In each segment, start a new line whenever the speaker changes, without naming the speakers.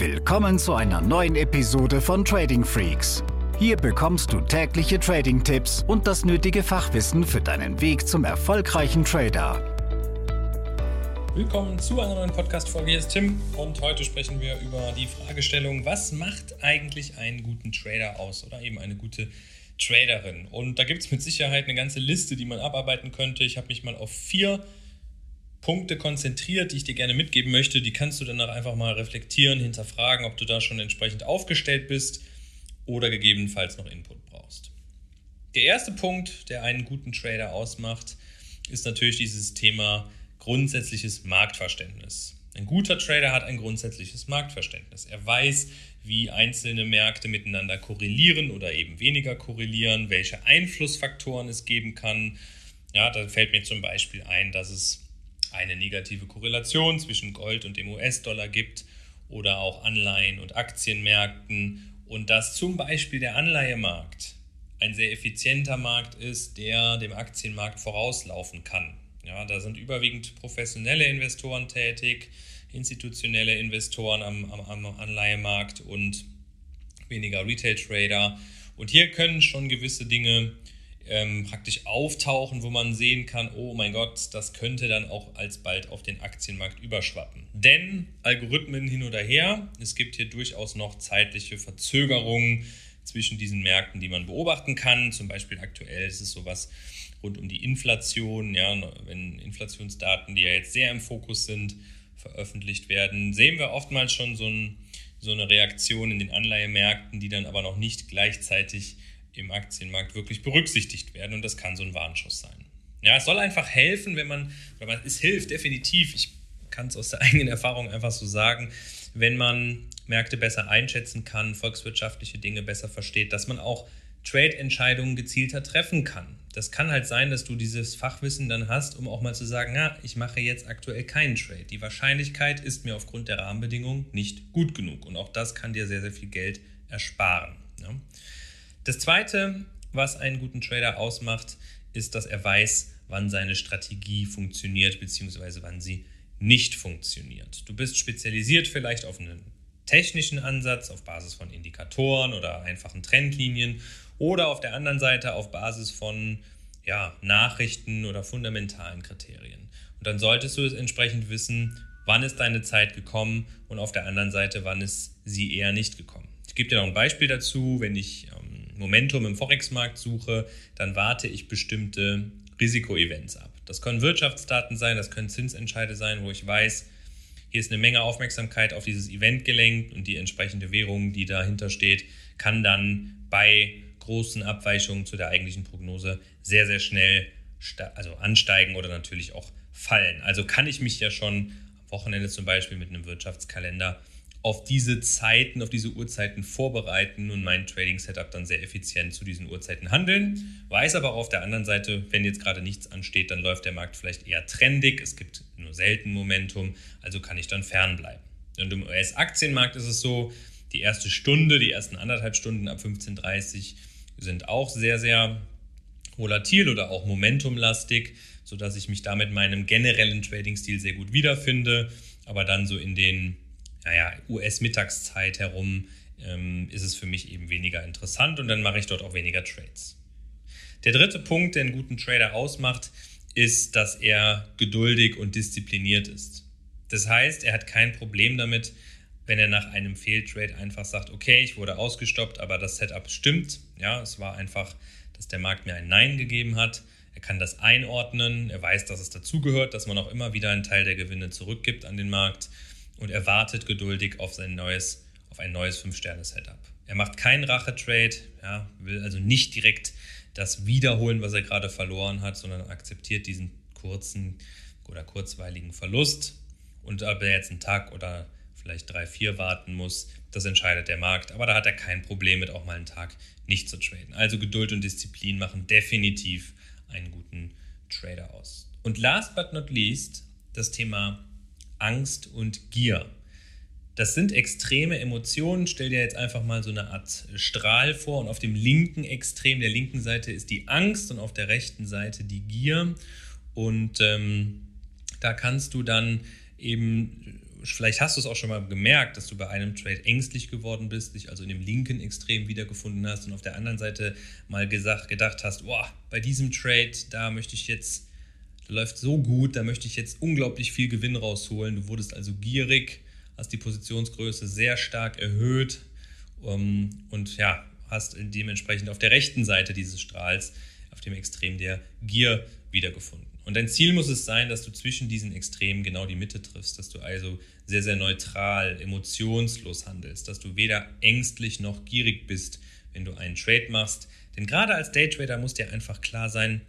Willkommen zu einer neuen Episode von Trading Freaks. Hier bekommst du tägliche Trading-Tipps und das nötige Fachwissen für deinen Weg zum erfolgreichen Trader.
Willkommen zu einer neuen Podcast-Folge. Hier ist Tim und heute sprechen wir über die Fragestellung, was macht eigentlich einen guten Trader aus oder eben eine gute Traderin? Und da gibt es mit Sicherheit eine ganze Liste, die man abarbeiten könnte. Ich habe mich mal auf vier Punkte konzentriert, die ich dir gerne mitgeben möchte. Die kannst du danach einfach mal reflektieren, hinterfragen, ob du da schon entsprechend aufgestellt bist oder gegebenenfalls noch Input brauchst. Der erste Punkt, der einen guten Trader ausmacht, ist natürlich dieses Thema grundsätzliches Marktverständnis. Ein guter Trader hat ein grundsätzliches Marktverständnis. Er weiß, wie einzelne Märkte miteinander korrelieren oder eben weniger korrelieren, welche Einflussfaktoren es geben kann. Ja, da fällt mir zum Beispiel ein, dass es eine negative Korrelation zwischen Gold und dem US-Dollar gibt oder auch Anleihen- und Aktienmärkten und dass zum Beispiel der Anleihemarkt ein sehr effizienter Markt ist, der dem Aktienmarkt vorauslaufen kann. Ja, da sind überwiegend professionelle Investoren tätig, institutionelle Investoren am, am, am Anleihemarkt und weniger Retail-Trader. Und hier können schon gewisse Dinge ähm, praktisch auftauchen, wo man sehen kann, oh mein Gott, das könnte dann auch alsbald auf den Aktienmarkt überschwappen. Denn Algorithmen hin oder her, es gibt hier durchaus noch zeitliche Verzögerungen zwischen diesen Märkten, die man beobachten kann. Zum Beispiel aktuell ist es sowas rund um die Inflation, ja, wenn Inflationsdaten, die ja jetzt sehr im Fokus sind, veröffentlicht werden, sehen wir oftmals schon so, ein, so eine Reaktion in den Anleihemärkten, die dann aber noch nicht gleichzeitig im Aktienmarkt wirklich berücksichtigt werden und das kann so ein Warnschuss sein. Ja, es soll einfach helfen, wenn man, man es hilft definitiv, ich kann es aus der eigenen Erfahrung einfach so sagen, wenn man Märkte besser einschätzen kann, volkswirtschaftliche Dinge besser versteht, dass man auch Trade-Entscheidungen gezielter treffen kann. Das kann halt sein, dass du dieses Fachwissen dann hast, um auch mal zu sagen, na, ich mache jetzt aktuell keinen Trade. Die Wahrscheinlichkeit ist mir aufgrund der Rahmenbedingungen nicht gut genug und auch das kann dir sehr, sehr viel Geld ersparen. Ja. Das Zweite, was einen guten Trader ausmacht, ist, dass er weiß, wann seine Strategie funktioniert bzw. wann sie nicht funktioniert. Du bist spezialisiert vielleicht auf einen technischen Ansatz auf Basis von Indikatoren oder einfachen Trendlinien oder auf der anderen Seite auf Basis von ja, Nachrichten oder fundamentalen Kriterien. Und dann solltest du es entsprechend wissen, wann ist deine Zeit gekommen und auf der anderen Seite, wann ist sie eher nicht gekommen. Ich gebe dir noch ein Beispiel dazu, wenn ich Momentum im Forex-Markt suche, dann warte ich bestimmte Risikoevents ab. Das können Wirtschaftsdaten sein, das können Zinsentscheide sein, wo ich weiß, hier ist eine Menge Aufmerksamkeit auf dieses Event gelenkt und die entsprechende Währung, die dahinter steht, kann dann bei großen Abweichungen zu der eigentlichen Prognose sehr, sehr schnell also ansteigen oder natürlich auch fallen. Also kann ich mich ja schon am Wochenende zum Beispiel mit einem Wirtschaftskalender auf diese Zeiten, auf diese Uhrzeiten vorbereiten und mein Trading-Setup dann sehr effizient zu diesen Uhrzeiten handeln. Weiß aber auch auf der anderen Seite, wenn jetzt gerade nichts ansteht, dann läuft der Markt vielleicht eher trendig. Es gibt nur selten Momentum, also kann ich dann fernbleiben. Und im US-Aktienmarkt ist es so, die erste Stunde, die ersten anderthalb Stunden ab 15.30 Uhr sind auch sehr, sehr volatil oder auch momentumlastig, sodass ich mich damit meinem generellen Trading-Stil sehr gut wiederfinde. Aber dann so in den naja, US-Mittagszeit herum ähm, ist es für mich eben weniger interessant und dann mache ich dort auch weniger Trades. Der dritte Punkt, der einen guten Trader ausmacht, ist, dass er geduldig und diszipliniert ist. Das heißt, er hat kein Problem damit, wenn er nach einem Fehltrade einfach sagt, okay, ich wurde ausgestoppt, aber das Setup stimmt. Ja, es war einfach, dass der Markt mir ein Nein gegeben hat. Er kann das einordnen, er weiß, dass es dazugehört, dass man auch immer wieder einen Teil der Gewinne zurückgibt an den Markt und er wartet geduldig auf sein neues, auf ein neues 5-Sterne-Setup. Er macht keinen Rache-Trade, ja, will also nicht direkt das wiederholen, was er gerade verloren hat, sondern akzeptiert diesen kurzen oder kurzweiligen Verlust. Und ob er jetzt einen Tag oder vielleicht drei, vier warten muss, das entscheidet der Markt. Aber da hat er kein Problem mit, auch mal einen Tag nicht zu traden. Also Geduld und Disziplin machen definitiv einen guten Trader aus. Und last but not least das Thema Angst und Gier. Das sind extreme Emotionen. Stell dir jetzt einfach mal so eine Art Strahl vor und auf dem linken Extrem, der linken Seite ist die Angst und auf der rechten Seite die Gier. Und ähm, da kannst du dann eben vielleicht hast du es auch schon mal gemerkt, dass du bei einem Trade ängstlich geworden bist, dich also in dem linken Extrem wiedergefunden hast und auf der anderen Seite mal gesagt, gedacht hast, boah, bei diesem Trade, da möchte ich jetzt, läuft so gut, da möchte ich jetzt unglaublich viel Gewinn rausholen. Du wurdest also gierig, hast die Positionsgröße sehr stark erhöht ähm, und ja, hast dementsprechend auf der rechten Seite dieses Strahls, auf dem Extrem der Gier wiedergefunden. Und dein Ziel muss es sein, dass du zwischen diesen Extremen genau die Mitte triffst, dass du also sehr, sehr neutral, emotionslos handelst, dass du weder ängstlich noch gierig bist, wenn du einen Trade machst. Denn gerade als Daytrader muss dir einfach klar sein,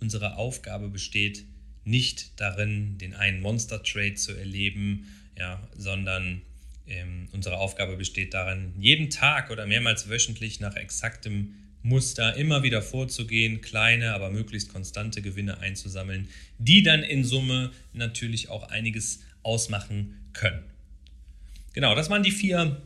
unsere Aufgabe besteht nicht darin, den einen Monster-Trade zu erleben, ja, sondern ähm, unsere Aufgabe besteht darin, jeden Tag oder mehrmals wöchentlich nach exaktem Muster immer wieder vorzugehen, kleine, aber möglichst konstante Gewinne einzusammeln, die dann in Summe natürlich auch einiges ausmachen können. Genau, das waren die vier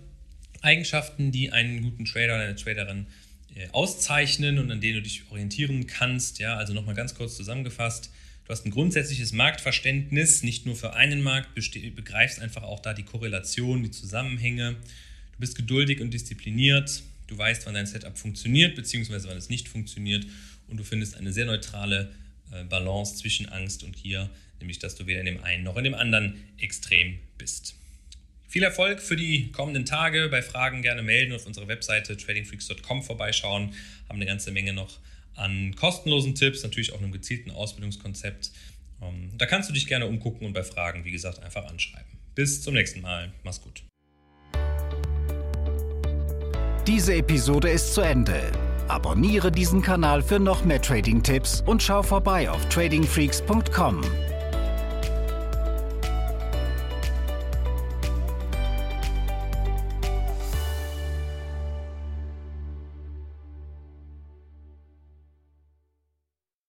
Eigenschaften, die einen guten Trader oder eine Traderin äh, auszeichnen und an denen du dich orientieren kannst. Ja, also nochmal ganz kurz zusammengefasst. Du hast ein grundsätzliches Marktverständnis, nicht nur für einen Markt, begreifst einfach auch da die Korrelation, die Zusammenhänge. Du bist geduldig und diszipliniert, Du weißt, wann dein Setup funktioniert, beziehungsweise wann es nicht funktioniert. Und du findest eine sehr neutrale äh, Balance zwischen Angst und Gier, nämlich dass du weder in dem einen noch in dem anderen extrem bist. Viel Erfolg für die kommenden Tage. Bei Fragen gerne melden auf unserer Webseite tradingfreaks.com vorbeischauen. Haben eine ganze Menge noch an kostenlosen Tipps, natürlich auch einem gezielten Ausbildungskonzept. Ähm, da kannst du dich gerne umgucken und bei Fragen, wie gesagt, einfach anschreiben. Bis zum nächsten Mal. Mach's gut.
Diese Episode ist zu Ende. Abonniere diesen Kanal für noch mehr Trading-Tipps und schau vorbei auf tradingfreaks.com.